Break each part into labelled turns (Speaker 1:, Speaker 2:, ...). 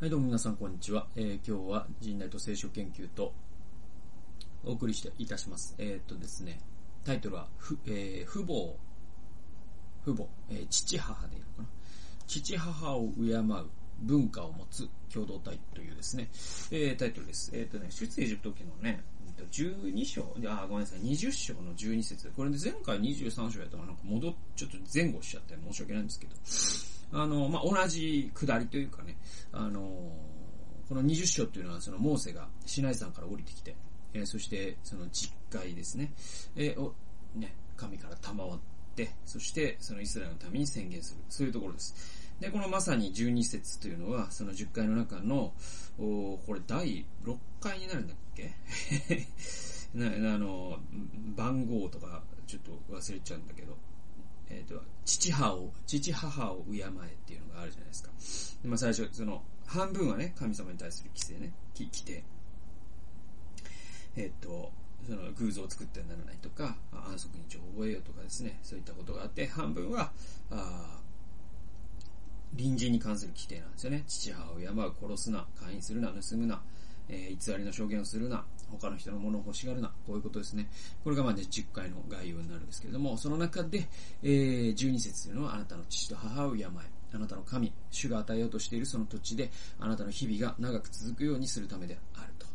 Speaker 1: はい、どうも皆さん、こんにちは。えー、今日は人内と聖書研究とお送りしていたします。えー、っとですね、タイトルは、ふ、えー、父母、父母、えー、父母でいいのかな？父母を敬う文化を持つ共同体というですね、えー、タイトルです。え、っとね、出エジプト記のね、12章、あ、ごめんなさい、20章の12節これで前回23章やったらなんか戻っ、ちょっと前後しちゃって申し訳ないんですけど、あの、まあ、同じ下りというかね、あの、この20章というのはそのモーセがシナイ山から降りてきて、えー、そしてその実会ですね、えー、を、ね、神から賜って、そしてそのイスラエルのために宣言する。そういうところです。で、このまさに12節というのは、その10回の中の、おこれ第6回になるんだっけ？なあの、番号とかちょっと忘れちゃうんだけど、えっ、ー、と、父母を、父母を敬えっていうのがあるじゃないですか。でまあ最初、その、半分はね、神様に対する規制ね、規定。えっ、ー、と、その偶像を作ってはならないとか、安息日を覚えようとかですね、そういったことがあって、半分は、あ隣人に関する規定なんですよね。父母を敬う、殺すな、会員するな、盗むな、えー、偽りの証言をするな、他の人のものを欲しがるな、こういうことですね。これがまあ、ね、10回の概要になるんですけれども、その中で、えー、12節というのは、あなたの父と母を敬え。あなたの神、主が与えようとしているその土地で、あなたの日々が長く続くようにするためであると。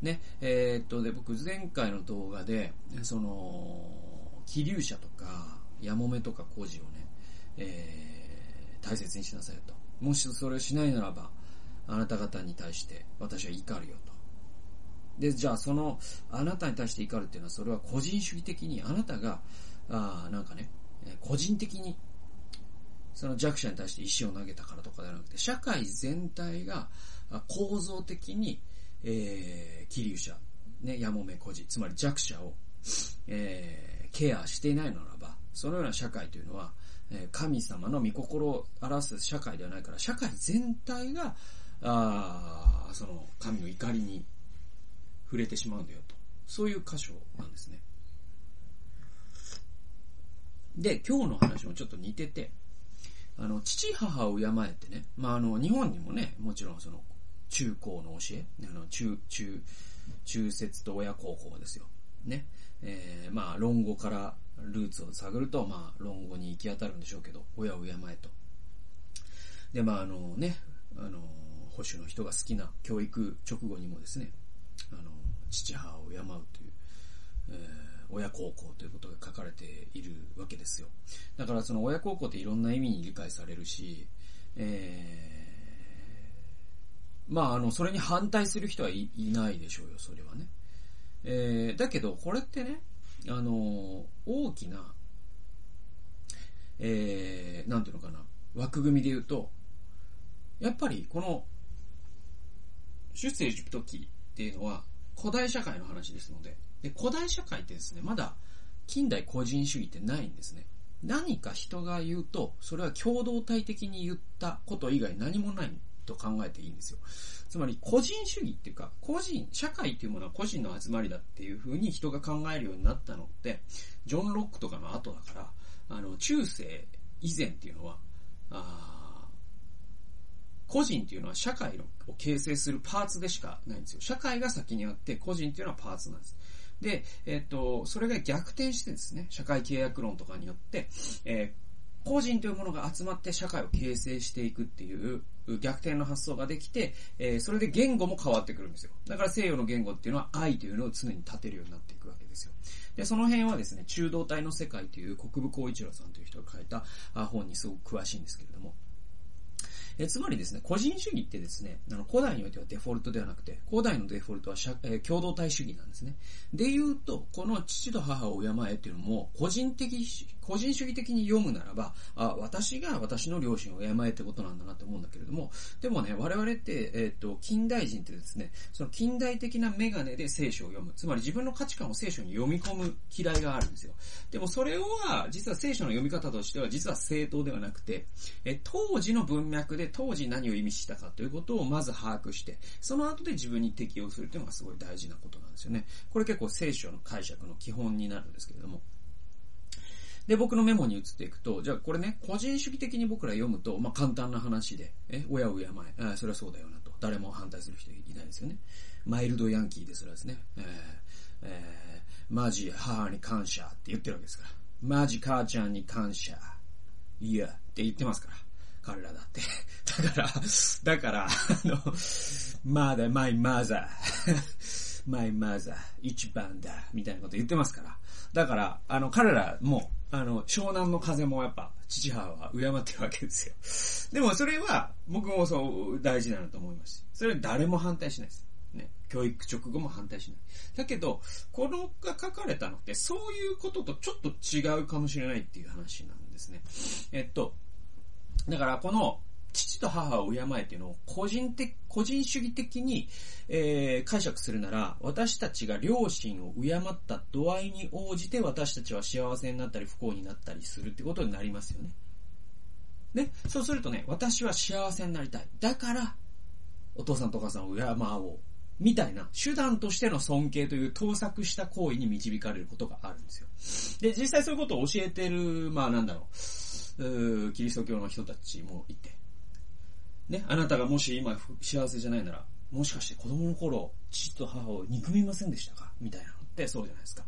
Speaker 1: ね、えー、っと、で、僕前回の動画で、その、気流者とか、やもめとか工事をね、えー、大切にしなさいよと。もしそれをしないならば、あなた方に対して私は怒るよと。で、じゃあその、あなたに対して怒るっていうのは、それは個人主義的に、あなたが、あなんかね、個人的に、その弱者に対して石を投げたからとかではなくて、社会全体が構造的に、えー、気流者、ね、やもめ孤児、つまり弱者を、えー、ケアしていないならば、そのような社会というのは、え、神様の御心を表す社会ではないから、社会全体が、あその神の怒りに触れてしまうんだよと。そういう箇所なんですね。で、今日の話もちょっと似てて、あの、父母を敬えってね、まあ、あの、日本にもね、もちろんその、中高の教え、あの、中、中、中説と親孝行ですよ。ね。えー、まあ、論語からルーツを探ると、まあ、論語に行き当たるんでしょうけど、親を敬えと。で、まあ、あのね、あの、保守の人が好きな教育直後にもですね、あの、父母を敬うという、えー、親孝行ということが書かれているわけですよ。だからその親孝行っていろんな意味に理解されるし、えー、まああの、それに反対する人はいないでしょうよ、それはね。えー、だけど、これってね、あの、大きな、えー、なんていうのかな、枠組みで言うと、やっぱりこの、出世エジプト記っていうのは、古代社会の話ですので、で古代社会ってですね、まだ近代個人主義ってないんですね。何か人が言うと、それは共同体的に言ったこと以外何もないと考えていいんですよ。つまり個人主義っていうか、個人、社会っていうものは個人の集まりだっていうふうに人が考えるようになったのって、ジョン・ロックとかの後だから、あの、中世以前っていうのは、あ個人っていうのは社会を形成するパーツでしかないんですよ。社会が先にあって、個人っていうのはパーツなんです。で、えっ、と、それが逆転してですね、社会契約論とかによって、えー、個人というものが集まって社会を形成していくっていう逆転の発想ができて、えー、それで言語も変わってくるんですよ。だから西洋の言語っていうのは愛というのを常に立てるようになっていくわけですよ。で、その辺はですね、中道体の世界という国分光一郎さんという人が書いた本にすごく詳しいんですけれども、えつまりですね、個人主義ってですね、あの古代においてはデフォルトではなくて、古代のデフォルトは社、えー、共同体主義なんですね。で言うと、この父と母を敬えっていうのも、個人的、個人主義的に読むならば、あ、私が私の両親を敬えってことなんだなと思うんだけれども、でもね、我々って、えっ、と、近代人ってですね、その近代的なメガネで聖書を読む。つまり自分の価値観を聖書に読み込む嫌いがあるんですよ。でもそれは、実は聖書の読み方としては、実は正当ではなくて、え当時の文脈で当時何を意味したかということをまず把握して、その後で自分に適用するというのがすごい大事なことなんですよね。これ結構聖書の解釈の基本になるんですけれども。で、僕のメモに移っていくと、じゃあこれね、個人主義的に僕ら読むと、まあ簡単な話で、え、親を敬え、あそれはそうだよなと。誰も反対する人いないですよね。マイルドヤンキーですらですね、えー、えー、マジ母に感謝って言ってるわけですから。マジ母ちゃんに感謝。いや、って言ってますから。彼らだって。だから、だから、あの、まだ、マイマザー、マイマザー、一番だ、みたいなこと言ってますから。だから、あの、彼らも、あの、湘南の風もやっぱ、父母は敬ってるわけですよ。でもそれは、僕もそう大事なのと思います、それは誰も反対しないです。ね。教育直後も反対しない。だけど、このが書かれたのって、そういうこととちょっと違うかもしれないっていう話なんですね。えっと、だからこの、父と母を敬えっていうのを個人的、個人主義的に、えー、解釈するなら、私たちが両親を敬った度合いに応じて私たちは幸せになったり不幸になったりするってことになりますよね。ね、そうするとね、私は幸せになりたい。だから、お父さんとお母さんを敬おう。みたいな手段としての尊敬という盗作した行為に導かれることがあるんですよ。で、実際そういうことを教えてる、まあなんだろう、うキリスト教の人たちもいて。ね、あなたがもし今幸せじゃないなら、もしかして子供の頃、父と母を憎みませんでしたか？みたいなってそうじゃないですか。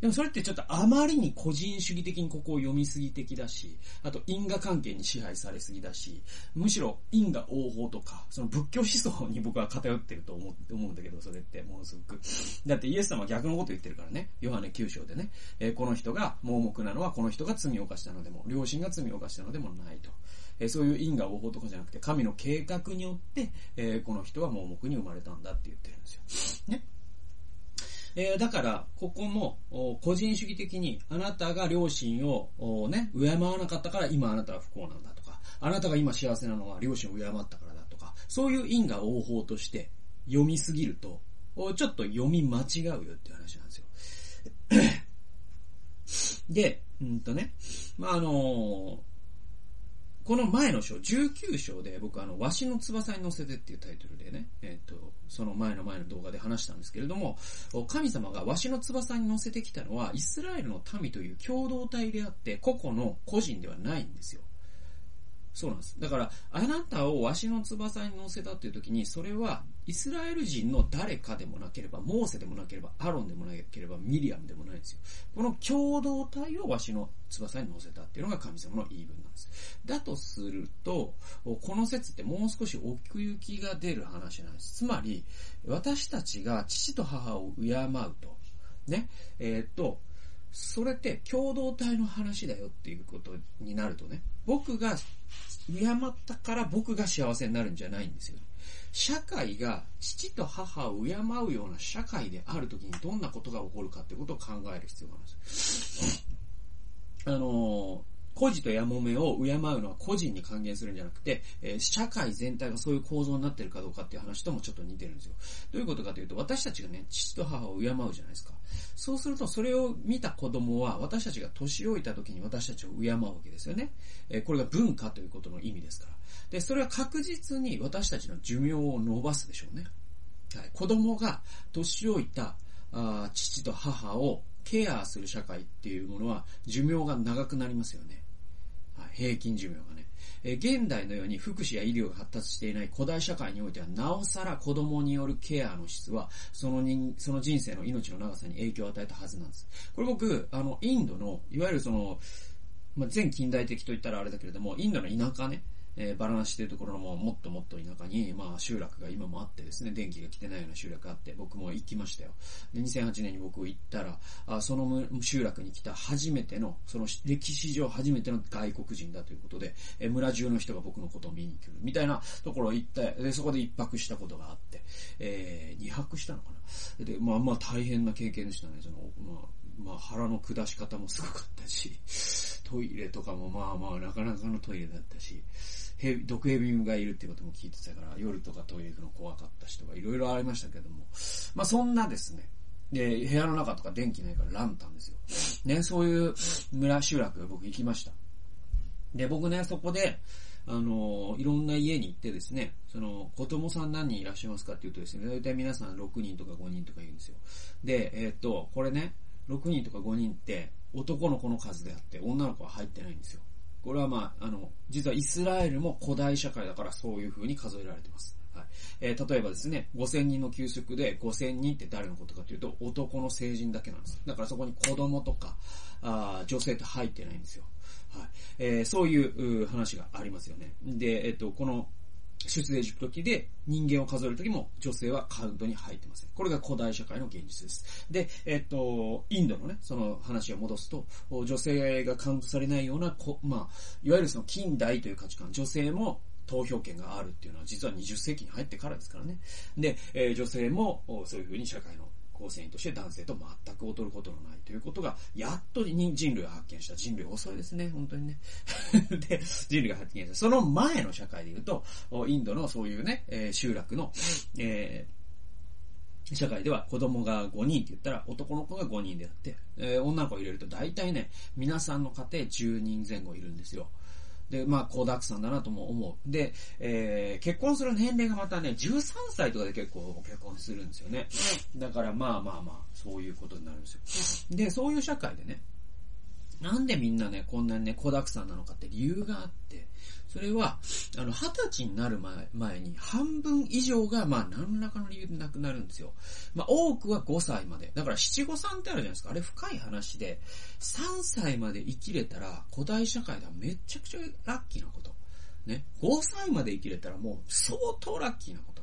Speaker 1: でもそれってちょっとあまりに個人主義的にここを読みすぎ的だし、あと因果関係に支配されすぎだし、むしろ因果応報とか、その仏教思想に僕は偏ってると思思うんだけど、それってものすごく。だってイエス様は逆のこと言ってるからね。ヨハネ9章でね。えー、この人が盲目なのはこの人が罪を犯したのでも、両親が罪を犯したのでもないと。えー、そういう因果応報とかじゃなくて、神の計画によって、えー、この人は盲目に生まれたんだって言ってるんですよ。ね。えー、だから、ここも、個人主義的に、あなたが両親を、ね、敬わなかったから今あなたは不幸なんだとか、あなたが今幸せなのは両親を敬ったからだとか、そういう因果応報として読みすぎると、ちょっと読み間違うよって話なんですよ。で、うんとね、まあ、あのーこの前の章、19章で僕あの、わしの翼に乗せてっていうタイトルでね、えっ、ー、と、その前の前の動画で話したんですけれども、神様がわしの翼に乗せてきたのは、イスラエルの民という共同体であって、個々の個人ではないんですよ。そうなんです。だから、あなたをわしの翼に乗せたっていう時に、それは、イスラエル人の誰かでもなければ、モーセでもなければ、アロンでもなければ、ミリアムでもないんですよ。この共同体をわしの翼に乗せたっていうのが神様の言い分なんです。だとすると、この説ってもう少し奥行きが出る話なんです。つまり、私たちが父と母を敬うと、ね、えー、っと、それって共同体の話だよっていうことになるとね、僕が敬ったから僕が幸せになるんじゃないんですよ。社会が父と母を敬うような社会であるときにどんなことが起こるかってことを考える必要があるんです。あの孤児とやもめを敬うのは個人に還元するんじゃなくて、え、社会全体がそういう構造になってるかどうかっていう話ともちょっと似てるんですよ。どういうことかというと、私たちがね、父と母を敬うじゃないですか。そうすると、それを見た子供は、私たちが年老いた時に私たちを敬うわけですよね。え、これが文化ということの意味ですから。で、それは確実に私たちの寿命を伸ばすでしょうね。はい、子供が年老いたあ父と母をケアする社会っていうものは寿命が長くなりますよね。はい平均寿命がね。え現代のように福祉や医療が発達していない古代社会においては、なおさら子供によるケアの質は、その人、その人生の命の長さに影響を与えたはずなんです。これ僕、あの、インドの、いわゆるその、まあ、全近代的と言ったらあれだけれども、インドの田舎ね、えー、バラナシというところのももっともっと田舎に、まあ集落が今もあってですね、電気が来てないような集落があって、僕も行きましたよ。で、2008年に僕行ったら、あその集落に来た初めての、その歴史上初めての外国人だということで、えー、村中の人が僕のことを見に来る、みたいなところ行って、で、そこで一泊したことがあって、えー、二泊したのかな。で、まあまあ大変な経験でしたね、その、まあ、まあ腹の下し方もすごかったし、トイレとかもまあまあなかなかのトイレだったし、毒ヘビがいるってことも聞いてたから、夜とかトイレ行くの怖かった人がいろいろありましたけども、まあそんなですね、で、部屋の中とか電気ないからランタンですよ。ね、そういう村集落僕行きました。で、僕ね、そこで、あの、いろんな家に行ってですね、その、子供さん何人いらっしゃいますかって言うとですね、大体皆さん6人とか5人とか言うんですよ。で、えー、っと、これね、6人とか5人って男の子の数であって女の子は入ってないんですよ。これはまあ、あの、実はイスラエルも古代社会だからそういう風に数えられてます。はい。えー、例えばですね、5000人の給食で5000人って誰のことかというと男の成人だけなんです。だからそこに子供とか、あ女性って入ってないんですよ。はい。えー、そういう話がありますよね。で、えっと、この、出税塾時で人間を数える時も女性はカウントに入ってません。これが古代社会の現実です。で、えっと、インドのね、その話を戻すと、女性がカウントされないような、こまあ、いわゆるその近代という価値観、女性も投票権があるっていうのは実は20世紀に入ってからですからね。で、えー、女性もそういうふうに社会の構成員として男性と全く劣ることのないということが、やっと人類が発見した。人類遅いですね、本当にね。で、人類が発見した。その前の社会で言うと、インドのそういうね、えー、集落の、えー、社会では子供が5人って言ったら男の子が5人であって、えー、女の子を入れると大体ね、皆さんの家庭10人前後いるんですよ。で、まあ、高沢山だなとも思う。で、えー、結婚する年齢がまたね、13歳とかで結構結婚するんですよね。だからまあまあまあ、そういうことになるんですよ。で、そういう社会でね、なんでみんなね、こんなにね、子沢山なのかって理由があって、それは、あの、二十歳になる前前に半分以上が、まあ、何らかの理由でなくなるんですよ。まあ、多くは5歳まで。だから七五三ってあるじゃないですか。あれ深い話で、3歳まで生きれたら、古代社会ではめちゃくちゃラッキーなこと。ね。5歳まで生きれたらもう相当ラッキーなこと。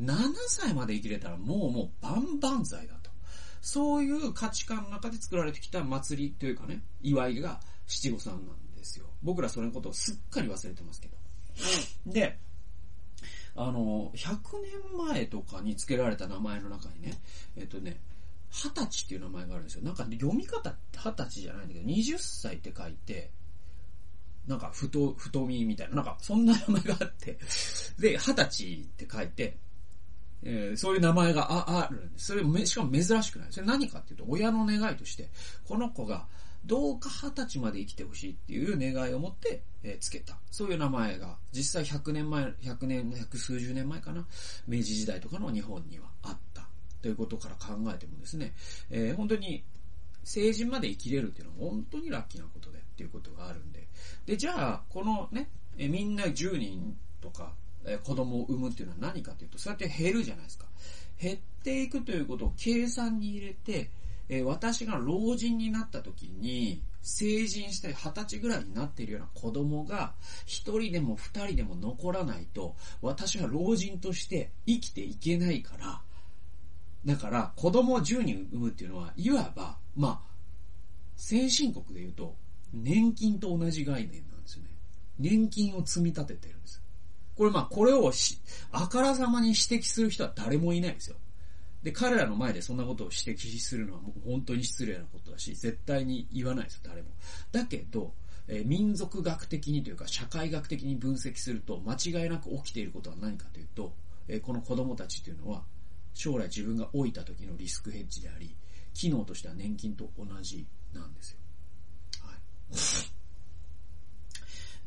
Speaker 1: 7歳まで生きれたらもうもう万々歳だ。そういう価値観の中で作られてきた祭りというかね、祝いが七五三なんですよ。僕らそれのことをすっかり忘れてますけど。で、あの、100年前とかに付けられた名前の中にね、えっとね、二十歳っていう名前があるんですよ。なんか読み方二十歳じゃないんだけど、20歳って書いて、なんか太、太みみたいな、なんかそんな名前があって、で、二十歳って書いて、えー、そういう名前がああるんです。それめ、しかも珍しくない。それ何かっていうと、親の願いとして、この子がどうか二十歳まで生きてほしいっていう願いを持って、えー、つけた。そういう名前が、実際100年前、100年、百数十年前かな、明治時代とかの日本にはあった。ということから考えてもですね、えー、本当に成人まで生きれるっていうのは本当にラッキーなことでっていうことがあるんで。で、じゃあ、このね、え、みんな10人とか、子供を産むっていうのは何かというと、そうやって減るじゃないですか。減っていくということを計算に入れて、え私が老人になった時に、成人して二十歳ぐらいになっているような子供が、一人でも二人でも残らないと、私は老人として生きていけないから、だから、子供を10人産むっていうのは、いわば、まあ、先進国で言うと、年金と同じ概念なんですよね。年金を積み立ててるんです。これまあ、これをし、あからさまに指摘する人は誰もいないですよ。で、彼らの前でそんなことを指摘するのはもう本当に失礼なことだし、絶対に言わないですよ、誰も。だけど、え、民族学的にというか、社会学的に分析すると、間違いなく起きていることは何かというと、え、この子供たちというのは、将来自分が老いた時のリスクヘッジであり、機能としては年金と同じなんですよ。はい。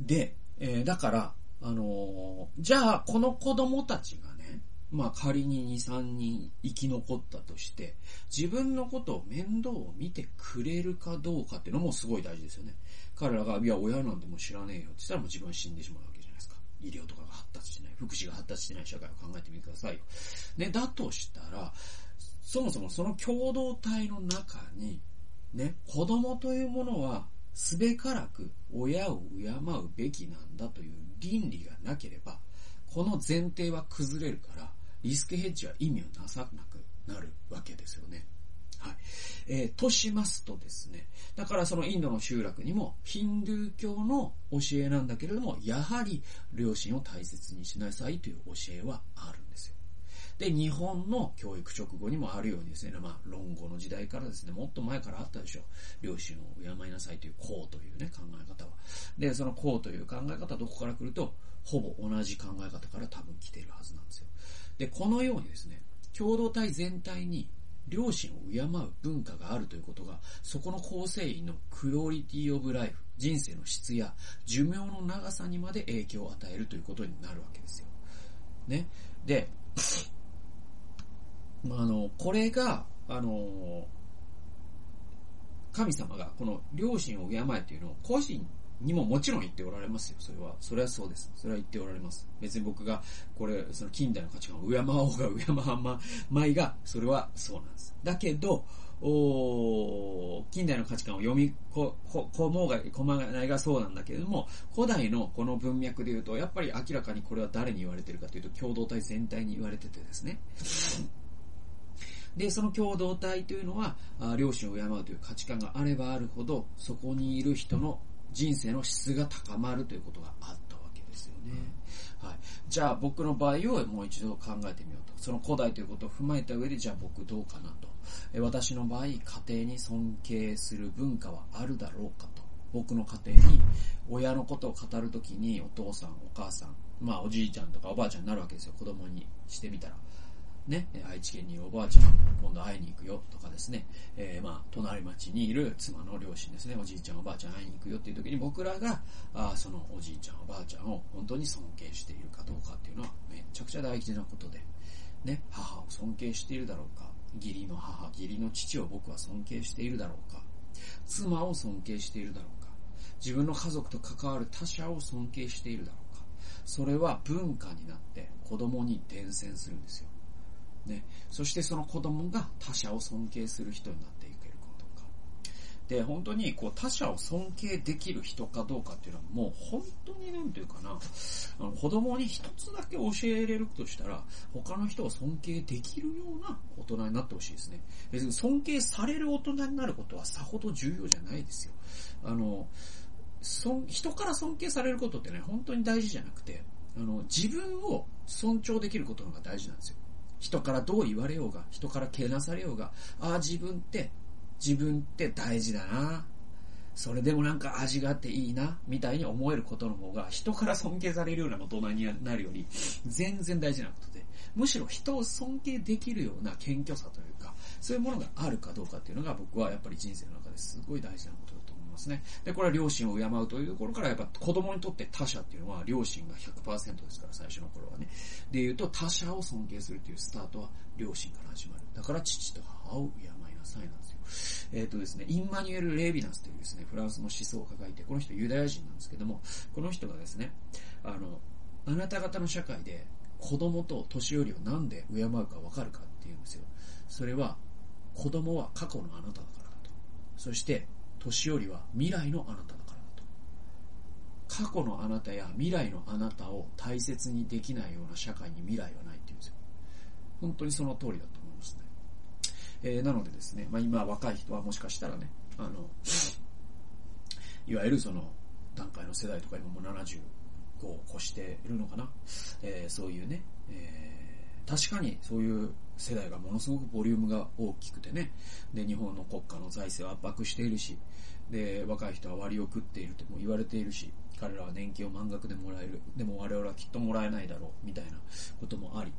Speaker 1: で、え、だから、あの、じゃあ、この子供たちがねまあ仮に2、3人生き残ったとして、自分のことを面倒を見てくれるかどうかっていうのもすごい大事ですよね。彼らが、いや、親なんてもう知らねえよって言ったらもう自分は死んでしまうわけじゃないですか。医療とかが発達してない、福祉が発達してない社会を考えてみてくださいよ。ね、だとしたら、そもそもその共同体の中に、ね、子供というものは、すべからく親を敬うべきなんだという倫理がなければ、この前提は崩れるから、リスクヘッジは意味をなさなくなるわけですよね。はい。えー、としますとですね、だからそのインドの集落にもヒンドゥー教の教えなんだけれども、やはり両親を大切にしなさいという教えはあるんですよ。で、日本の教育直後にもあるようにですね、まあ、論語の時代からですね、もっと前からあったでしょう。両親を敬いなさいというこうというね、考え方は。で、そのこうという考え方はどこから来ると、ほぼ同じ考え方から多分来ているはずなんですよ。で、このようにですね、共同体全体に両親を敬う文化があるということが、そこの構成員のクオリティオブライフ、人生の質や寿命の長さにまで影響を与えるということになるわけですよ。ね。で、あの、これが、あの、神様がこの両親を敬えっていうのを個人にももちろん言っておられますよ。それは。それはそうです。それは言っておられます。別に僕が、これ、その近代の価値観を敬おうが敬わままいが、それはそうなんです。だけど、お近代の価値観を読みこ、こ、こもうが、こまないがそうなんだけれども、古代のこの文脈で言うと、やっぱり明らかにこれは誰に言われてるかというと、共同体全体に言われててですね。で、その共同体というのは、両親を敬うという価値観があればあるほど、そこにいる人の人生の質が高まるということがあったわけですよね。はい。じゃあ僕の場合をもう一度考えてみようと。その古代ということを踏まえた上で、じゃあ僕どうかなと。私の場合、家庭に尊敬する文化はあるだろうかと。僕の家庭に親のことを語るときにお父さん、お母さん、まあおじいちゃんとかおばあちゃんになるわけですよ。子供にしてみたら。ね、愛知県におばあちゃん、今度会いに行くよとかですね、えー、まあ、隣町にいる妻の両親ですね、おじいちゃんおばあちゃん会いに行くよっていう時に僕らが、あそのおじいちゃんおばあちゃんを本当に尊敬しているかどうかっていうのはめちゃくちゃ大事なことで、ね、母を尊敬しているだろうか、義理の母、義理の父を僕は尊敬しているだろうか、妻を尊敬しているだろうか、自分の家族と関わる他者を尊敬しているだろうか、それは文化になって子供に伝染するんですよ。ね。そしてその子供が他者を尊敬する人になっていけることか。で、本当にこう他者を尊敬できる人かどうかっていうのはもう本当になんていうかな、子供に一つだけ教えれるとしたら、他の人を尊敬できるような大人になってほしいですね。別に尊敬される大人になることはさほど重要じゃないですよ。あの、人から尊敬されることってね、本当に大事じゃなくて、あの、自分を尊重できることの方が大事なんですよ。人からどう言われようが、人からけなされようが、ああ、自分って、自分って大事だな。それでもなんか味があっていいな、みたいに思えることの方が、人から尊敬されるような大人になるより、全然大事なことで、むしろ人を尊敬できるような謙虚さというか、そういうものがあるかどうかっていうのが僕はやっぱり人生の中ですごい大事なことますね。で、これは両親を敬うというところから、やっぱ子供にとって他者っていうのは両親が100%ですから、最初の頃はね。で言うと、他者を尊敬するというスタートは両親から始まる。だから父と母を敬いなさいなんですよ。えっ、ー、とですね、インマニュエル・レービナスというですね、フランスの思想を抱えて、この人ユダヤ人なんですけども、この人がですね、あの、あなた方の社会で子供と年寄りをなんで敬うかわかるかっていうんですよ。それは、子供は過去のあなただからだと。そして、年寄りは未来のあなただからだと。過去のあなたや未来のあなたを大切にできないような社会に未来はないって言うんですよ。本当にその通りだと思いますね。えー、なのでですね、まあ今若い人はもしかしたらね、あの、いわゆるその段階の世代とか今もう75を越しているのかな。えー、そういうね、えー、確かにそういう世代がものすごくボリュームが大きくてね、で、日本の国家の財政を圧迫しているし、で、若い人は割を食っているとも言われているし、彼らは年金を満額でもらえる。でも我々はきっともらえないだろう、みたいなこともあり、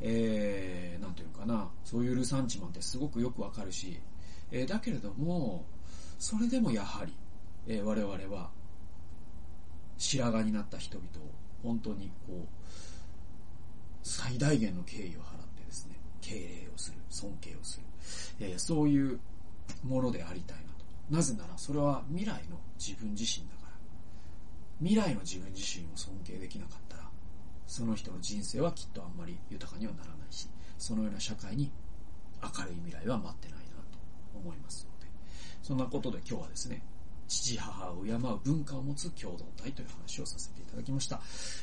Speaker 1: えー、なんていうかな、そういうルサンチマンってすごくよくわかるし、えー、だけれども、それでもやはり、えー、我々は、白髪になった人々を本当にこう、最大限の敬意を払ってですね、敬礼をする、尊敬をする、えー、そういうものでありたいなと。なぜなら、それは未来の自分自身だから。未来の自分自身を尊敬できなかったら、その人の人生はきっとあんまり豊かにはならないし、そのような社会に明るい未来は待ってないなと思いますので、そんなことで今日はですね、父母を敬う文化を持つ共同体という話をさせていただきました。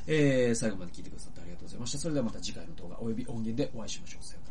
Speaker 1: えー、最後まで聞いてくださってありがとうございました。それではまた次回の動画及び音源でお会いしましょう。さようなら。